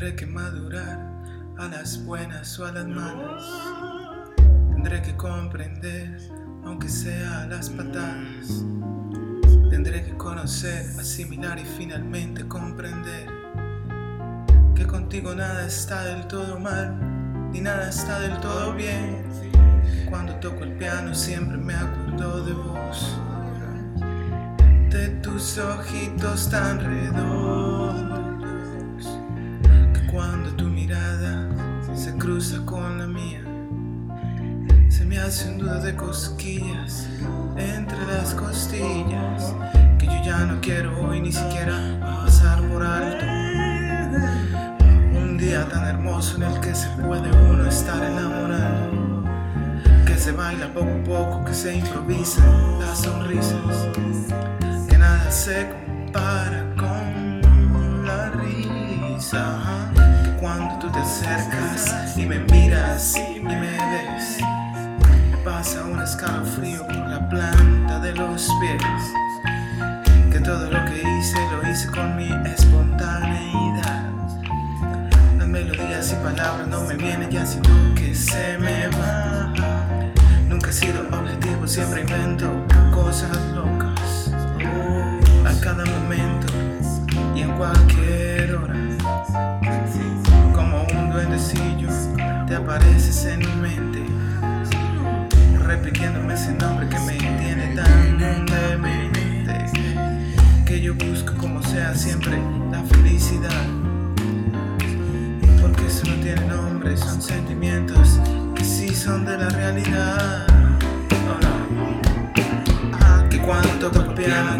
Tendré que madurar a las buenas o a las malas. Tendré que comprender, aunque sea a las patadas. Tendré que conocer, asimilar y finalmente comprender que contigo nada está del todo mal, ni nada está del todo bien. Cuando toco el piano siempre me acuerdo de vos, de tus ojitos tan redondos cuando tu mirada se cruza con la mía. Se me hace un duda de cosquillas entre las costillas que yo ya no quiero hoy ni siquiera pasar por alto. Un día tan hermoso en el que se puede uno estar enamorado, que se baila poco a poco, que se improvisan las sonrisas, que nada se compara con la risa cuando tú te acercas y me miras y me ves. Pasa un escalofrío por la planta de los pies. Que todo lo que hice lo hice con mi espontaneidad. Las melodías y palabras no me vienen ya, sino que se me van. Nunca he sido objetivo, siempre invento cosas locas. A cada momento y en cualquier ese nombre que me tiene tan demente, que yo busco como sea siempre la felicidad, porque eso no tiene nombre, son sentimientos que sí son de la realidad. Que cuando toco el piano siempre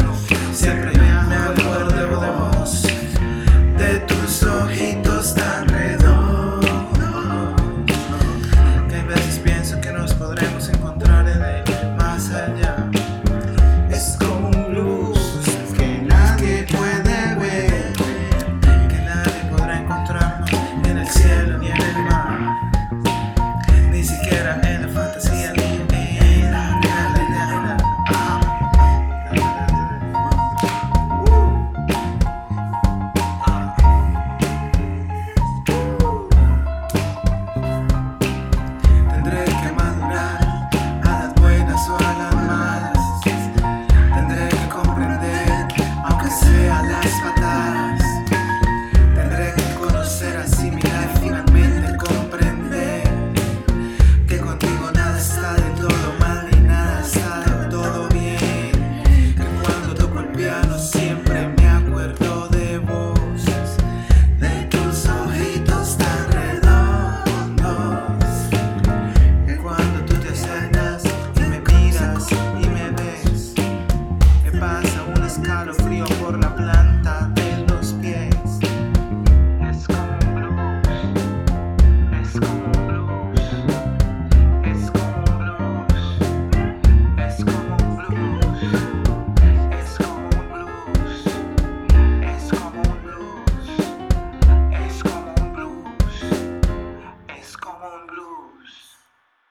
pasa un escalofrío por la planta.